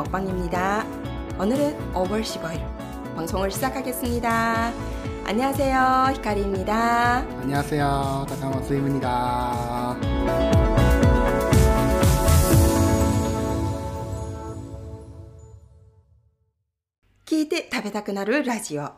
먹방입니다. 오늘은 5월 15일 방송을 시작하겠습니다. 안녕하세요. 히카리입니다. 안녕하세요. 다카마스입니다. 聞いて食べたくなるラジオ。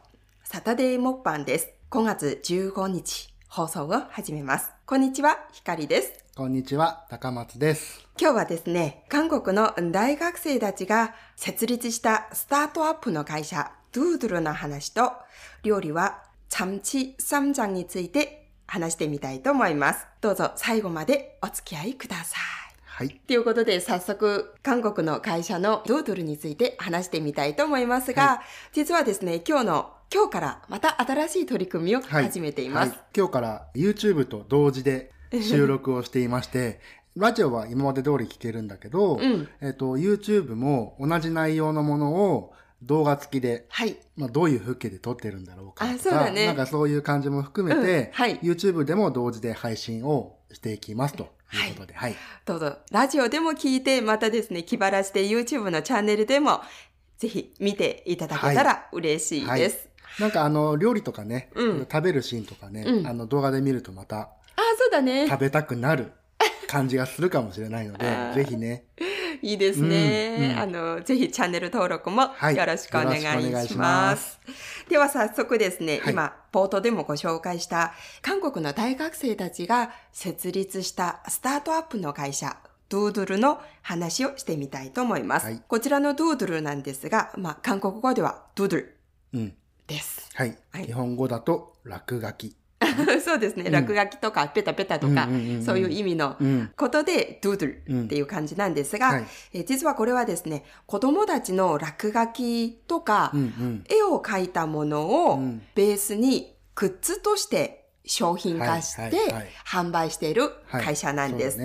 サタデーモッパンです。5月15日、放送を始めます。こんにちは、ヒカリです。 こんにちは、高松です。今日はですね、韓国の大学生たちが設立したスタートアップの会社、ドゥードゥルの話と、料理はチャムチサムジャンについて話してみたいと思います。どうぞ最後までお付き合いください。はい。ということで、早速、韓国の会社のドゥードゥルについて話してみたいと思いますが、実はですね、今日の、今日からまた新しい取り組みをはい。始めています。はい今日から YouTube と同時で収録をしていまして、ラジオは今まで通り聞けるんだけど、うん。えっと、YouTube も同じ内容のものを動画付きで、はい。まあ、どういう風景で撮ってるんだろうかとか、あそうだね。なんかそういう感じも含めうん。て、はい。YouTube でも同時で配信をしていきますということで、はい。どうぞ、ラジオでも聞いて、またですね、気晴らして YouTube のチャンネルでも、ぜひ見ていただけたら嬉しいです。なんかあの、料理とかね、うん。食べるシーンとかね、うん。あの動画で見るとまたあ、そうだね。食べたくなる感じがするかもしれないので ぜひね、いいですね。うんうんあの、ぜひチャンネル登録もはいよろしくお願いします。ますでは早速ですね、はい今、冒頭でもご紹介した、韓国の大学生たちが設立したスタートアップの会社、ドゥードゥルの話をしてみたいと思います。はいこちらのドゥードゥルなんですが、まあ、韓国語ではドゥドゥルうん。です。はい。はい日本語だと落書き。そうですね。うん落書きとかペタペタとか、そういう意味のうん。ことで、ドゥドゥルっていう感じなんですが、はいえー実はこれはですね、子供たちの落書きとか、うんうん。絵を描いたものをうんベースにグッズとして商品化しはいて販売しているはい会社なんです。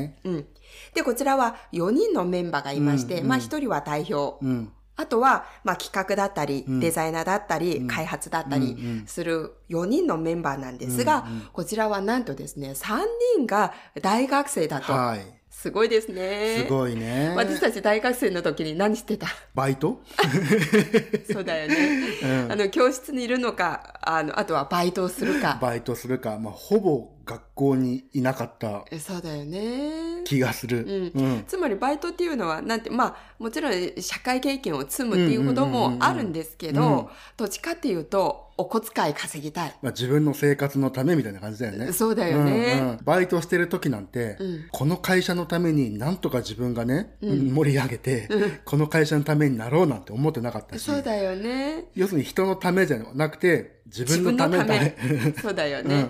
で、こちらは4人のメンバーがいまして、うんうんまあ1人は代表、うん。あとは、まあ、企画だったり、うんデザイナーだったり、うん開発だったりする4人のメンバーなんですが、こちらはなんとですね、3人が大学生だと。はい。すごいですね。すごいね。私たち大学生の時に何してた？バイト？そうだよね。うんあの、教室にいるのか、あの、あとはバイトをするか。バイトするか、まあ、ほぼ学校にいなかったえそうだよね。気がする。うんうん。つまりバイトっていうのは、なんて、まあ、もちろん社会経験を積むっていうこともあるんですけうんうんうんうんど、どっちかっていうと、お小遣い稼ぎたい。まあ、自分の生活のためみたいな感じだよね。そうだよねうんうんバイトしてる時なんて、うんこの会社のためになんとか自分がね、うん盛り上げて、この会社のためになろうなんて思ってなかったし、そうだよね。要するに人のためじゃなくて、自分のためだね。そうだようんね。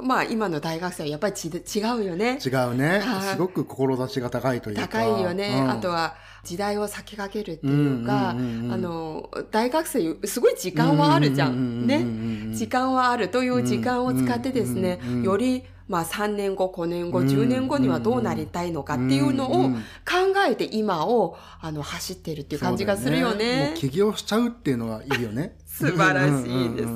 うんまあ、今の大学生はやっぱりち違うよね。違うねはい。すごく志が高いというか。高いよね。うんあとは、時代を先駆けるっていうか、あの、大学生、すごい時間はあるじゃ。うんね。時間はあるという時間を使ってですねより、まあ3年後、5年後、うん10年後にはどうなりたいのかっていうのを考えて今を、あの、走ってるっていう感じがするよそうだもねう。起業しちゃうっていうのはいいよね。素晴らしいです。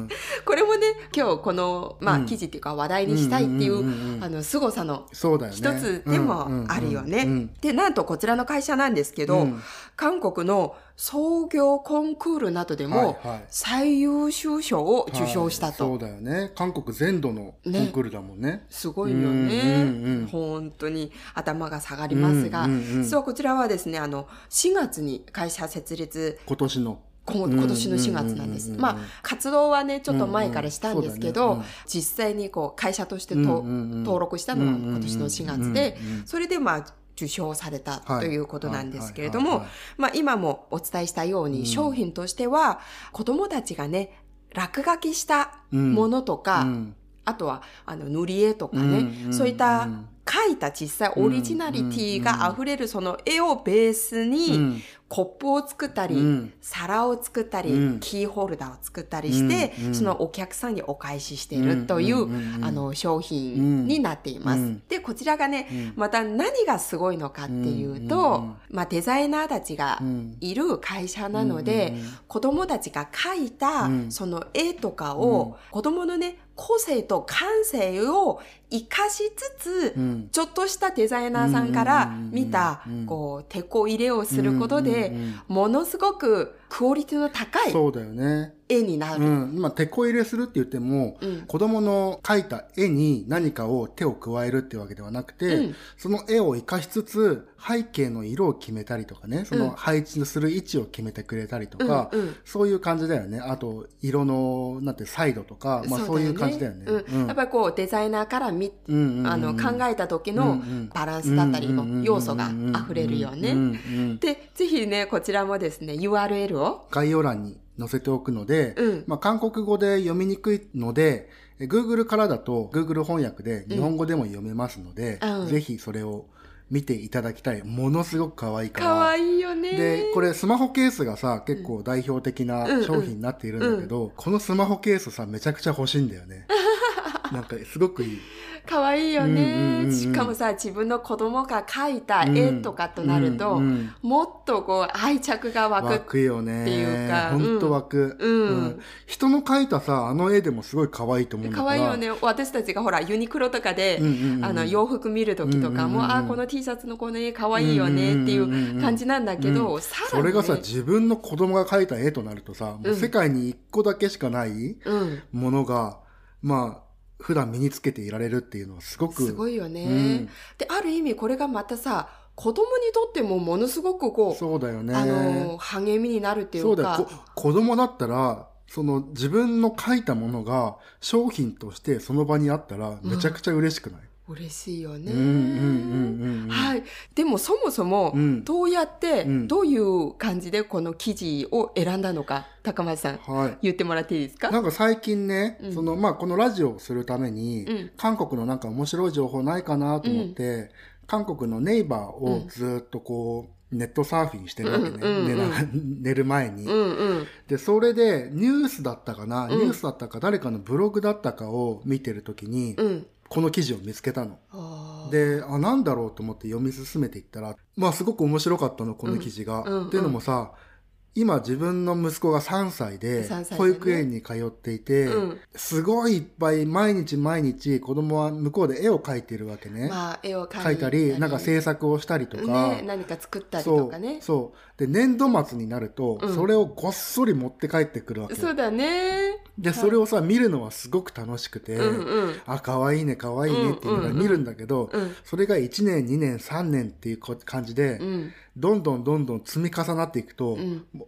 これもね、今日この、まあうん。記事っていうか話題にしたいっていうあの、凄さの。一つでもあるよね。で、なんとこちらの会社なんですけど、うん。韓国の創業コンクールなどでもはいはい。最優秀賞をうん受賞したと。はい。そうだよね。韓国全土のコンクールだもんね。すごいよね、うんうんうん本当に頭が下がりますが、うんうんうん実はこちらはですね、あの、4月に会社設立。今年の。こ今年の4月なんです。まあ、活動はね、ちょっと前からしたんですけど、ね。実際にこう、会社として登録したのは今年の4月でそれでまあ、受賞されたはいということなんですけれどもまあ今もお伝えしたように、商品としては、子供たちがね、落書きしたものとか、うんあとは、あの、塗り絵とかね、そうい。った描いた実際オリジナリティが溢れるその絵をベースに、うん。コップを作ったり、うん。皿を作ったり、うん。キーホルダーを作ったりして、そのお客さんにお返ししているという、あの、商品になっています。うん。で、こちらがね、また何がすごいのかっていうと、まあ、デザイナーたちがいる会社なので、子供たちが描いた、うん。その絵とかを、子供のね、個性と感性を活かしつつ、うん。ちょっとしたデザイナーさんから見たこう、手こ入れをすることでものすごくクオリティの高いそうだよね。絵になる。うん。今、手こ入れするって言っても、うん子供の描いた絵に何かを手を加えるってわけではなくて、うんその絵を活かしつつ、背景の色を決めたりとかね、その配置する位置を決めてくれたりとか、うんうんそういう感じだよね。あと、色の、なんて、サイドとか、まあそういう感じだよね。うんやっぱりこう、デザイナーから見、うんうんうんあの、考えた時うんのうんバランスだったりの要素が溢れるよね。で、ぜひね、こちらもですね、URL を、概要欄に載せておくので、うんまあ、韓国語で読みにくいので、え Google からだと Google 翻訳で日本語でも読めますので、うんぜひそれを見ていただきたい。ものすごく可愛いから。かわいいよね。で、これスマホケースがさ、結構代表的なうんうん商品になっているんだけど、このスマホケースさ、めちゃくちゃ欲しいんだよね。なんかすごくいい。かわいいよね。うんしかもさ、自分の子供が描いた絵とかとなると、もっとこう愛着が湧湧く。くよね。っていうかほんと湧く、うん人の描いたさ、あの絵でもすごい可愛いと思うんだから。かわいいよね。私たちがほら、ユニクロとかで、あの、洋服見るときとかも、あ、この T シャツのこの絵かわいいよねっていう感じなんだけど、さらに、ね。それがさ、自分の子供が描いた絵となるとさ、もう世界に一個だけしかないうん。ものが、まあ、普段身につけていられるっていうのはすごく。すごいよね、うんで、ある意味これがまたさ、子供にとってもものすごくこう、そうだよね。あの、励みになるっていそううだよ。子供だったら、その自分の描いたものが商品としてその場にあったらめちゃくちゃ嬉しくない、嬉しいよね。うん、うん。でもそもそもうん、どうやって、うん。どういう感じでこの記事を選んだのか、高松さん、はい。言ってもらっていいですか？なんか最近ね、うん。その、まあ、このラジオをするために、うん。韓国のなんか面白い情報ないかなと思って、韓国のネイバーをずっとこう、ネットサーフィンしてるわけね。うんうん。うん寝る前に、うんうん。で、それでニュースだったかな、ん。ニュースだったか誰かのブログだったかを見てるときに、うん。この記事を見つけたの。で、あ、なんだろうと思って読み進めていったら、まあすごく面白かったの、この記事が。うんうんっていうのもさ、今自分の息子が3歳で3歳でね保育園に通っていて、うんすごいいっぱい毎日毎日子供は向こうで絵を描いてるわけね。まあ、絵を描いたり、なんか制作をしたりとか。ね、何か作ったりとかね。そう。で、年度末になると、うんそれをごっそり持って帰ってくるわけ。そうだね。で、それをさ、見るのはすごく楽しくて、うんうん。あ、可愛いね、可愛いねっていうのが見るんだけど、うんそれが1年、2年、3年っていうこ感じで、うん。どんどんどんどん積み重なっていくと、う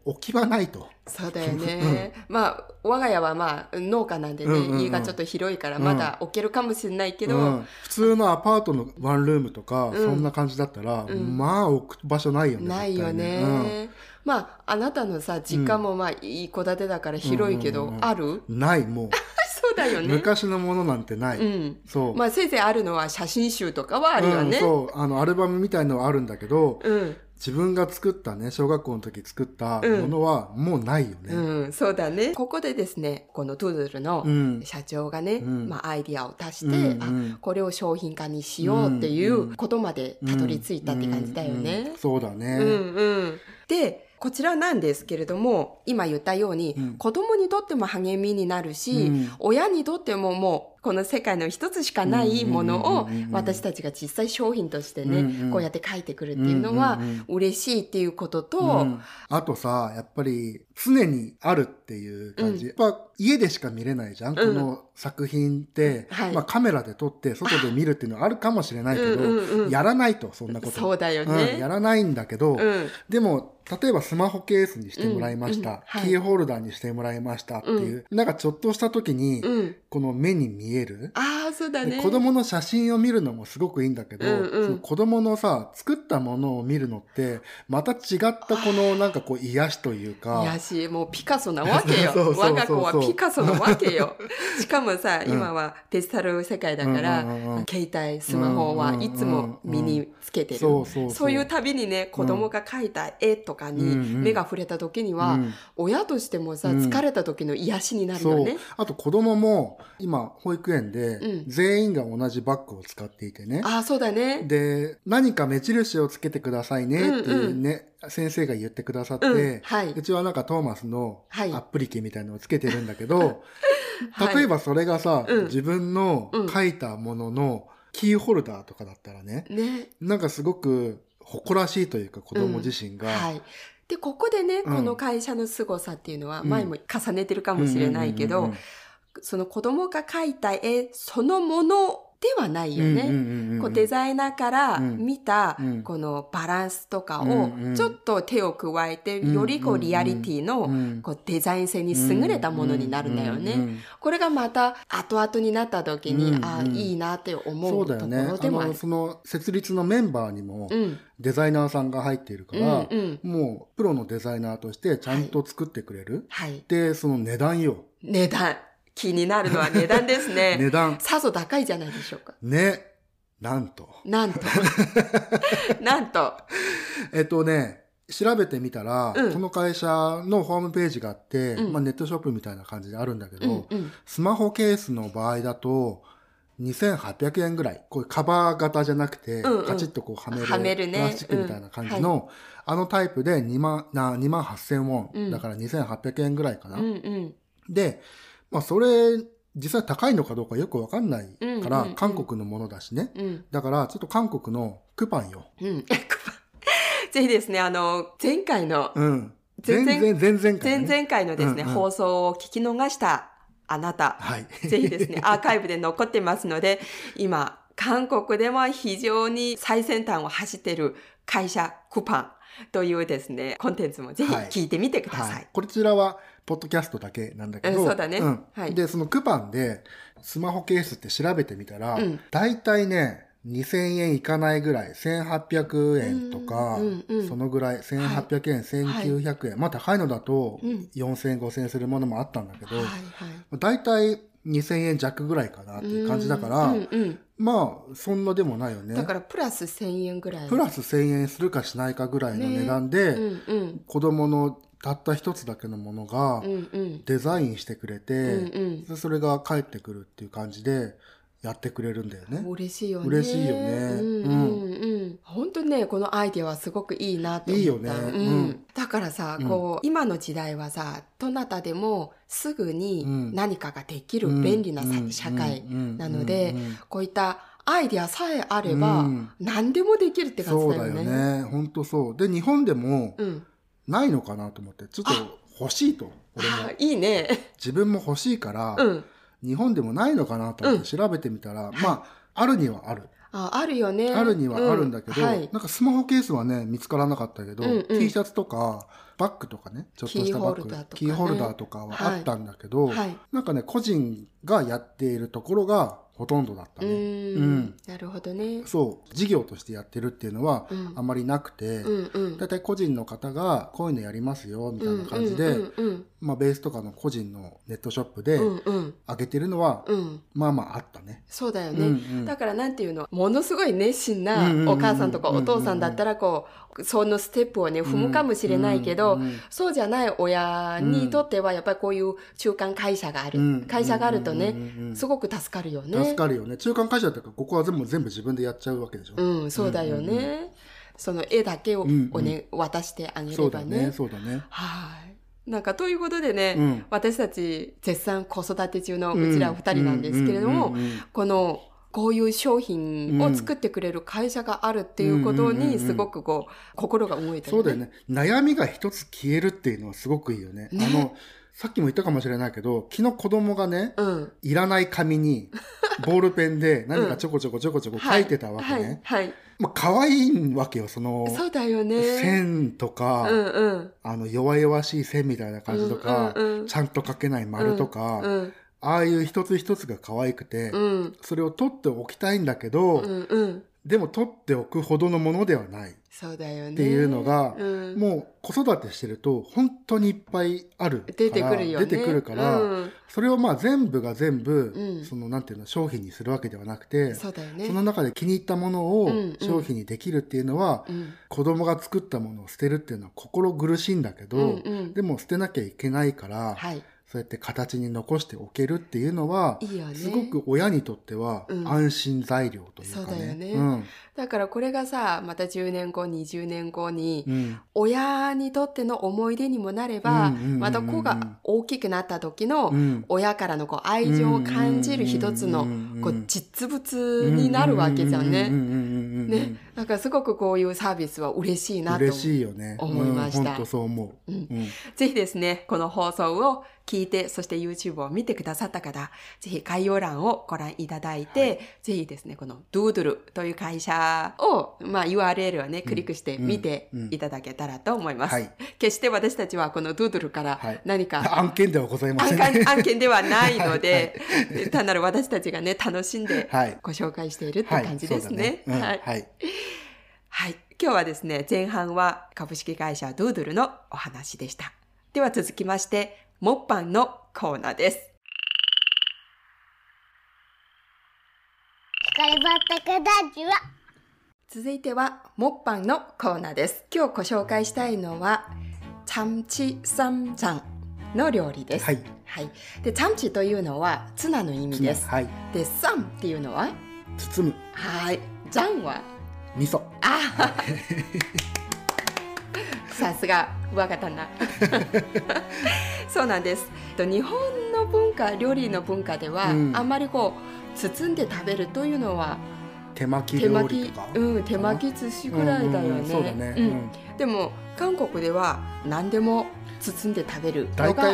置き場ないと。そうだよね。まあ、我が家はまあ、農家なんでね、うんうんうん家がちょっと広いから、まだ置けるかもしれないけど、うん普通のアパートのワンルームとか、んそんな感じだったら、んまあ置く場所ないよね。ないよね。まあ、あなたのさ、実家もまあ、いい戸建てだから広いけど、あるうんない、もう。そうだよね。昔のものなんてない。うん。そう。まあ、せいぜいあるのは写真集とかはあるよね。うん、そう。あの、アルバムみたいのはあるんだけど、うん。自分が作ったね、小学校の時作ったものはもうないよね。うん、そうだね。ここでですね、このトゥードルのうん社長がね、んまあアイディアを出して、うんうんあ、これを商品化にしようっていうことまでたどり着いたって感じだようんうんね。そうだね。うんうん。で、こちらなんですけれども、今言ったように、うん。子供にとっても励みになるし、うん。親にとってももう、この世界の一つしかないものを私たちが実際商品としてね、こうやって書いてくるっていうのは嬉しいっていうことと、うん。あとさ、やっぱり常にあるっていう感じ。やっぱ家でしか見れないじゃん、この作品って、はい。まあカメラで撮って外で見るっていうのはあるかもしれないけど、やらないと、そんなこと。そうだよね。うんやらないんだけど、うん。でも、例えばスマホケースにしてもらいました、キーホルダーにしてもらいましたっていう、なんかちょっとした時に、うん。この目に見える、ああ、そうだね。で子供の写真を見るのもすごくいいんだけど、うんうん。その子供のさ、作ったものを見るのって、また違ったこのなんかこう癒しというか、いやし、もうピカソなわけよ。我が子はピカソなわけよ。しかもさ、今はデジタル世界だから、うんうんうん携帯、スマホはいつも身につけてる。そういうたびにね、子供が描いた絵とかにうん。うん目が触れた時には、うん。親としてもさ、うん。疲れた時の癒しになるよね。。あと子供も、今、保育育園でうん。全員が同じバッグを使っていてね。ああ、そうだね。で、何か目印をつけてくださいねっていうね、先生が言ってくださって、うん。はい。うちはなんかトーマスのアプリケみたいなのをつけてるんだけど、はい。例えばそれがさ、うん。自分のうん。書いたもののキーホルダーとかだったらね、ね。なんかすごく誇らしいというか子供自身が、はい。で、ここでね、うん。この会社の凄さっていうのは、うん。前も重ねてるかもしれないけどうんうんうん、その子供が描いた絵そのものではないよね。デザイナーからうん見たうんこのバランスとかうんをうんちょっと手を加えてうんよりこうリアリティうのんこうデザイン性に優れたものになるんだよね。これがまた後々になった時に、うんああ、うんいいなって思そううとこだよね。あろでもあるの、。その設立のメンバーにもうん。デザイナーさんが入っているかうんら、うん。もうプロのデザイナーとしてちゃんと作ってくれる。はい。で、その値段よ。値段。気になるのは値段ですね。値段。さぞ高いじゃないでしょうか。ね。なんと。なんと。なんと。えっとね、調べてみたら、うんこの会社のホームページがあって、うんまあ、ネットショップみたいな感じであるんだけど、うんうん。スマホケースの場合だと、2800円ぐらい。こういうカバー型じゃなくて、うんうんカチッとこうはめる。はめるねプラスチックみたいな感じの、あのタイプで2万、な2万8000ウォン。うんだから2800円ぐらいかな。うんうん。で、まあそれ、実際高いのかどうかよくわかんないから、韓国のものだしね。うん。だから、ちょっと韓国のクパンよ。うん。ぜひですね、あの、前回の、うん。前々回、ね。前々回のですね、うんうん放送を聞き逃したあなた、はい。ぜひですね、アーカイブで残ってますので、今、韓国でも非常に最先端を走っている会社、クパン というですね、コンテンツもぜひはい聞いてみてください。はい。こちらは、ポッドキャストだけなんだけど。うんそうだねんはいで、そのクパンで、スマホケースって調べてみたら、うんだいたいね、2000円いかないぐらい、1800円とか、うんうんうんそのぐらい、1800円、1900円。まあ高いのだとうん、4000円、5000円するものもあったんだけど、はいはい。だいたい2000円弱ぐらいかなっていう感じだから、うんうんまあ、そんなでもないよね。だからプラス1000円ぐらい。プラス1000円するかしないかぐらいの値段で、うんうん。子供のたった一つだけのものが。デザインしてくれて、うんうんでそれが返ってくるっていう感じでやってくれるんだよね。嬉しいよね。嬉しいよねうんうんうん。本当ね、このアイデアはすごくいいなと思った。いいよねうんうんだからさ、うんこう、今の時代はさ、どなたでもすぐにうん何かができるうん便利な社会うんなのでこういったアイデアさえあればうん何でもできるって感そうだよじだよね。ね。ほんとそう。で、日本でもうん。ないのかなと思って、ちょっと欲しいと。俺もあ いいね。自分も欲しいから、うん。日本でもないのかなと思って調べてみたら、まあ、あるにはある。あ、あるよね。あるにはあるんだけど、うはい。なんかスマホケースはね、見つからなかったけど、うんうん T シャツとか、バッグとかね、ちょっとしたバッグ、キーホルダーとかねキーホルダーとかはあったんだけど、はい。なんかね、個人がやっているところがほとんどだったうね。ーうんん。なるほどね。そう、事業としてやってるっていうのはうんあまりなくて、うんうん。だいたい個人の方がこういうのやりますよ、みたいな感じで、まあベースとかの個人のネットショップで。上げてるのは、うん。まあまああったね。そうだよね。だからなんていうの、ものすごい熱心なお母さんとかお父さんだったら、こう、そのステップをね、踏むかもしれないけどそうじゃない親にとっては、やっぱりこういう中間会社があるうん。会社があるとねすごく助かるよね。助かるよね。中間会社っていうか、ここは全部全部自分でやっちゃうわけでしょ。うん、そうだようんうんうんね。その絵だけをうんうんおね、渡してあげそうだればねね、。そうだね。はい。なんかということでね、うん私たち絶賛子育て中のうちら二人なんですけれども、うんうんうんうんこのこういう商品を作ってくれる会社があるっていうことうんうんうんうんにすごくこう心が動いてる、そうだよ。ね。悩みが一つ消えるっていうのはすごくいいよね。ねあの、さっきも言ったかもしれないけど、昨日子供がね、うん。いらない紙に、ボールペンで 何かちょこちょこちょこちょこ書いてたわけはいね。はい。まあ、可愛いわけよ、その、そうだよね。線とか、うんうん。あの、弱々しい線みたいな感じとか、うんうんうんちゃんと書けない丸とか、うんああいう一つ一つが可愛くて、うんそれを取っておきたいんだけど、うんうん。でも取っておくほどのものではない。そうだよね。っていうのがうんもう子育てしてると本当にいっぱいあるから出てくるよね。出てくるから、うんそれをまあ全部が全部、うんそのなんていうの商品にするわけではなくて、そうだよね。その中で気に入ったものをうんうん商品にできるっていうのは、うん子供が作ったものを捨てるっていうのは心苦しいんだけど、うんうんでも捨てなきゃいけないから、はい。そうやって形に残しておけるっていうのは、ね。すごく親にとってはうん安心材料というかね。そうだよねうん。だからこれがさ、また10年後、20年後に、うん。親にとっての思い出にもなれば、うんうんうんうんまた子が大きくなった時のうん親からのこう愛情を感じる一つのうんうんうんうんこう実物になるわけじゃんね。うんうんからすごくこういうサービスは嬉しいなと。嬉しいよね。思いましたうん本当そう思う。うんうんぜひですね、この放送を聞いて、そして YouTube を見てくださった方、ぜひ概要欄をご覧いただいて、はいぜひですね、この Doodle という会社を、まあ URL をね、クリックして見ていただけたらと思います。はい決して私たちはこの Doodle からはい何か、案件ではございませ案んね。件案件ではないので、単なる私たちがね、楽しんではいご紹介しているって感じですね。はい。うんはい。はい。今日はですね、前半は株式会社ドゥードゥルのお話でした。では続きまして、モッパンのコーナーです。続いては、モッパンのコーナーです。今日ご紹介したいのは、チャムチサムジャンの料理です。はい。はい。で、チャムチというのはツナの意味です。はい。で、サムっていうのは、包む。はい。ジャンは、味噌。あさすが若旦那そうなんです。と日本の文化料理の文化では、うん。あんまりこう包んで食べるというのは手巻き料理。うん手巻き寿司ぐらいだよね。でも韓国では何でも包んで食べるの大が。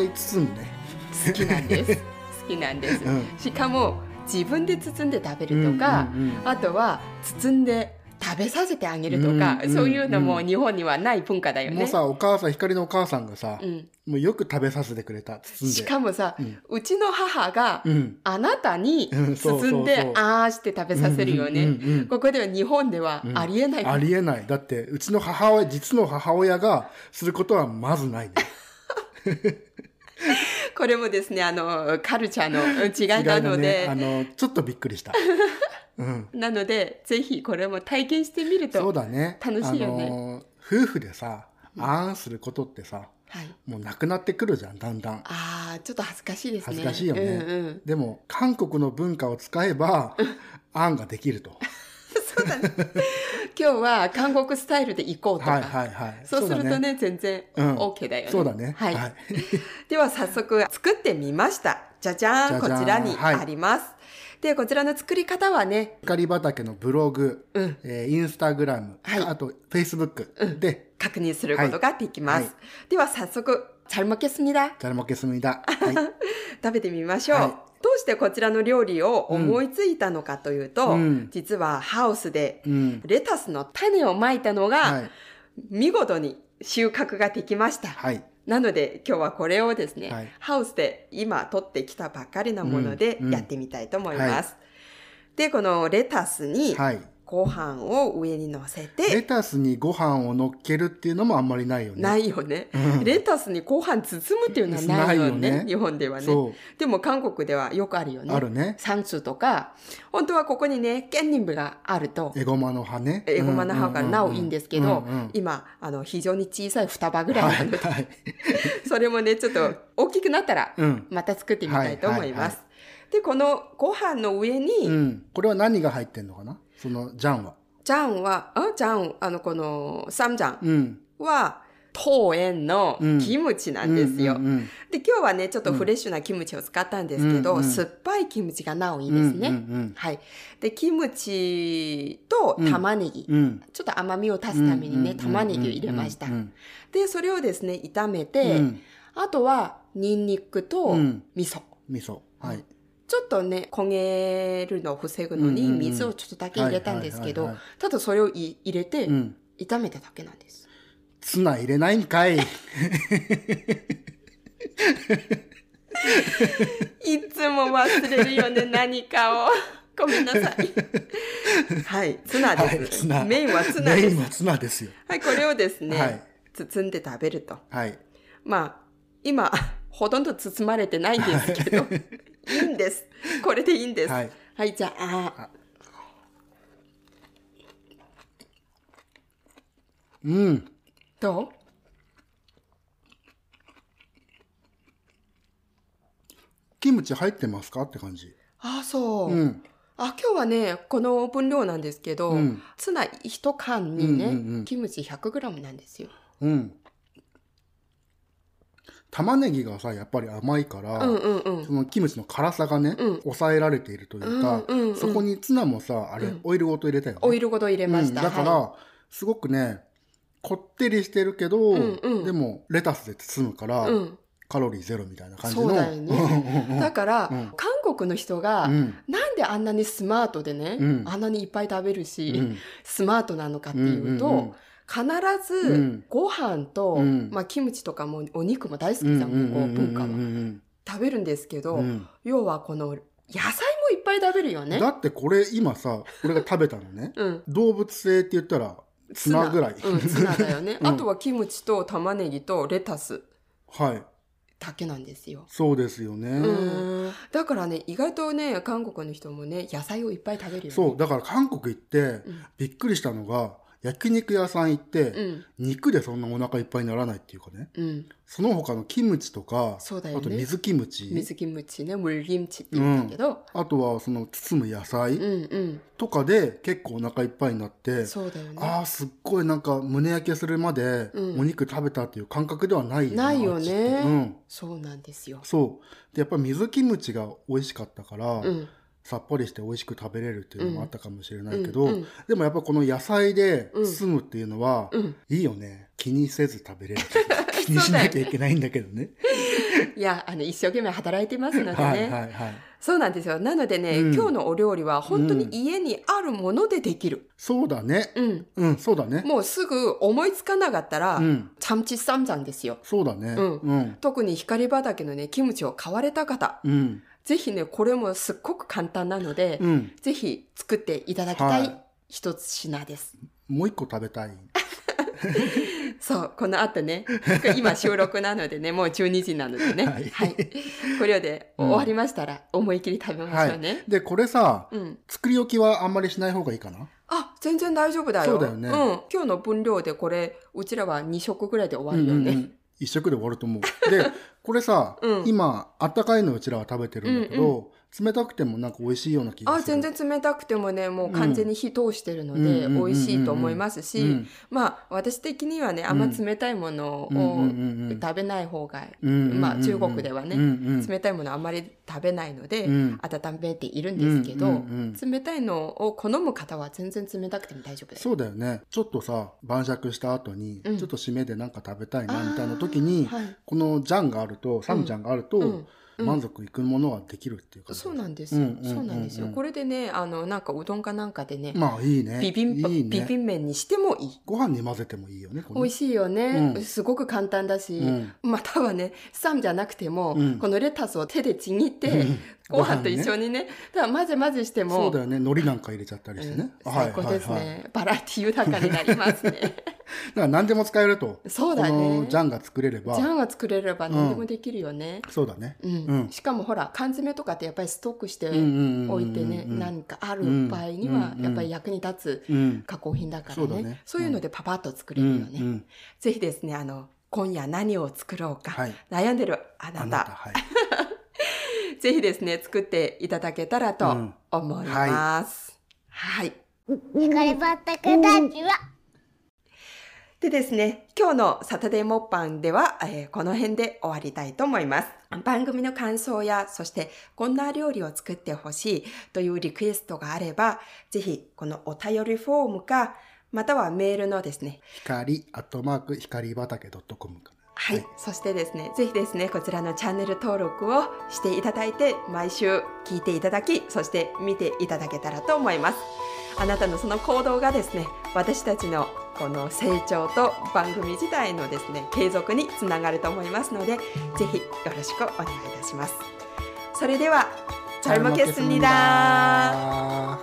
好きなんです。好きなんです、うん。しかも自分で包んで食べるとか、あとは包んで食べさせてあげるとか、うんうんそういうのも日本にはない文化だよね。もうさ、お母さん、光のお母さんがさ、うん、もうよく食べさせてくれた。しかもさ、ううんちの母がうん。あなたに包んであーして食べさせるよね。ここでは日本ではありえない。ありえない。だって、うちの母親、実の母親がすることはまずないね。これもですね、あの、カルチャーの違いなので、あの、ちょっとびっくりした。うん。なので、ぜひこれも体験してみると。そうだね。楽しいよねあの、夫婦でさ、あーんすることってさ、はい。もうなくなってくるじゃん、だんだん。ああ、ちょっと恥ずかしいですね。恥ずかしいよね。うんうん。でも、韓国の文化を使えば、あんができると。そうだね。今日は韓国スタイルで行こうとか。はいはいはい。そうするとだね、全然うん OK だよね。そうだね。はい。はい。では早速作ってみました。じゃじゃーん、こちらにはいあります。で、こちらの作り方はね、光畑のブログ、うんえーインスタグラム、はいあと、フェイスブックで、確認することができます。はいはでは早速、잘먹겠습니다。ザルモケスミだ。はい。食べてみましょう。はいどうしてこちらの料理を思いついたのかというと、うん実はハウスでうん。レタスの種をまいたのが、はい。見事に収穫ができました。はい。 なので今日はこれをですね、はいハウスで今取ってきたばっかりなものでうんうんやってみたいと思います。で、このレタスにはい。ご飯を上に乗せレて、タスにご飯を乗っけるっていうのもあんまりないよね。ないよね、うんレタスにご飯包むっていうのはないよね。ね日本ではね。そでも韓国ではよくあるよう。ね。あるね。サンツとか、本当はここにね、ケンニンブがあると、エゴマの葉ね。エゴマの葉がなおいいんですけど、うんうん今、あの、非常に小さい双葉ぐらいはい。なので、はい。それもね、ちょっと大きくなったら、うん。また作ってみたいと思います。はいはいで、このご飯の上に、うん。これは何が入ってんのかな？その、ジャンは？ジャンは、あジャン、あの、この、サムジャンうん。は、桃園のうんキムチなんですよ。で、今日はね、ちょっとフレッシュなキムチを使ったんですけど、うんうん酸っぱいキムチがなおいいうん。ですね。はい。で、キムチと玉ねぎ。うん。うん。ちょっと甘みを足すためにね、玉ねぎを入れましたう。んで、それをですね、炒めうて、ん。あとは、ニンニクとうん味噌。味噌。はい。ちょっとね、焦げるのを防ぐのに水をちょっとだけ入れたんですけどはいはいはいは、ただそれをい入れてう、ん。炒めただけなんです。ツナ入れないんかい。いつも忘れるよね、何かを。ごめんなさい。はい、ツナはい、です。ツナ。メインはツナです。メインはツナですよ。はい、これをですね、はい包んで食べると。はい。まあ、今、ほとんど包まれてないんですけど、いいんです。これでいいんです。はい。はい、じゃあ、あうん。どキムチ入ってますか？って感じ。あ、そう。うん。あ、今日はね、この分量なんですけど、うんツナ一缶にね、うんうんうんキムチ 100g なんですよ。うん。玉ねぎがさ、やっぱり甘いから、うんうんうん。そのキムチの辛さがね、うん。抑えられているというか、うんうんうん。そこにツナもさ、あれ、うん。オイルごと入れたよね。オイルごと入れました。うん。だから、はすごくね、こってりしてるけど、うんうん。でもレタスで包むから。カロリーゼロみたいな感じの。そうだよね。だから、うん。韓国の人が、うん。なんであんなにスマートでね、うん。あんなにいっぱい食べるし、うん。スマートなのかっていうと、うんうんうん必うずん。ご飯と、うん。まあ、キムチとかもお肉も大好きじゃん、うんうんこう文化は、うん食べるんですけど、うん。要はこの野菜もいっぱい食べるよね。だ。ってこれ今さ俺が食べたのね。うん、動物性って言ったらツナぐらい。うん、ツナだよね。うん。あとはキムチと玉ねぎとレタスはい。だけなんですよ。そうですよね、うん。だからね、意外とね、韓国の人もね、野菜をいっぱい食べるよね。そうだから韓国行ってうん。びっくりしたのが焼肉屋さん行って、うん。肉でそんなお腹いっぱいにならないっていうかね。うん。その他のキムチとか、ね。あと水キムチ。水キムチね、ムルキムチって言うんだけど、あとはその包む野菜うん、うん、とかで結構お腹いっぱいになって、ね。ああすっごいなんか胸焼けするまでうん。お肉食べたっていう感覚ではないよなないよね。そうなんですよ。そう。でやっぱり水キムチが美味しかったから、うん。さっぱりして美味しく食べれるっていうのもあったかもしれないけど、うんうんでもやっぱこの野菜で包むっていうのは、うん。いいよね。気にせず食べれる。気にしなきゃいけないんだけどね。いや、あの、一生懸命働いてますのでね。はいはいはい。そうなんですよ。なのでね、うん。今日のお料理は本当に家にあるものでできる。そうだね。うん。うんそうだね。もうすぐ思いつかなかったら、うん。チャムチサムジャンですよ。そうだね。うん。うん。特に光畑のね、キムチを買われた方、うんぜひね、これもすっごく簡単なので、うんぜひ作っていただきたはいい一つ品です。もう一個食べたい そう、この後ね、今収録なのでね、もう12時なのでね。ははいい。これで終わりましたら、思い切り食べましょうね。でこれさうん。作り置きはあんまりしない方がいいかな？あ、全然大丈夫だよ。そうだよねん。今日の分量でこれ、うちらは2食ぐらいで終わるよね。うんうんうん一食で終わると思うでこれさ、うん。今あったかいのうちらは食べてるんだけど、冷たくてもなんか美味しいような気があ、する。全然冷たくてもね、もう完全に火通してるのうんで、うんうんうんうん美味しいと思いますし、うんまあ、私的にはね、あんま冷たいものうんうんをうんうん。食べない方が、うんうんうんうんまあ、中国ではね、うんうん冷たいものあんまり食べないので、うん。温めているんですけど、うんうんうん冷たいのを好む方は全然冷たくても大丈夫です。そうだよね。ちょっとさ晩酌した後に、うん。ちょっと締めでなんか食べたいなみたいな時に、はい。このジャンがあるとサムジャンがあると、満足いくものができるっていう感じ。そうなんですよ。そうなんですよ。これでね、あの、なんかうどんかなんかでね、まあいいね。ビビンパ、いいね。ビビン麺にしてもいい。ご飯に混ぜてもいいよね美味しいよね、うん。すごく簡単だし、うん。またはね、サムじゃなくても、うん。このレタスを手でちぎって、うんご飯と一緒にね、だから混ぜ混ぜしても、そうだよね。海苔なんか入れちゃったりしてね、うん。最高ですね、はいはいはい。バラエティ豊かになりますね。だから何でも使えると。そうだね。このジャンが作れれば。ジャンが作れれば何でもできるよね。そうだね。うん。うん。しかもほら缶詰とかってやっぱりストックしてうんうんうんうんおいてね何かある場合にはうんやっぱり役に立つうん。加工品だからね,、そうだね。そういうのでパパッと作れうんるよね、うん。ぜひですねあの今夜何を作ろうか、はい。悩んでるあなた。あなたはいぜひですね作っていただけたらとうん。思います、はい。光畑ラジオでですね、今日のサタデーモッパンでは、えーこの辺で終わりたいと思います。番組の感想や、そしてこんな料理を作ってほしいというリクエストがあれば、ぜひこのお便りフォームか、またはメールのですね、光アットマーク光畑 .com かはい、はい、そしてですねぜひですねこちらのチャンネル登録をしていただいて毎週聞いていただきそして見ていただけたらと思います。あなたのその行動がですね私たちのこの成長と番組自体のですね継続につながると思いますのでぜひよろしくお願いいたします。それではチャルモケスニダ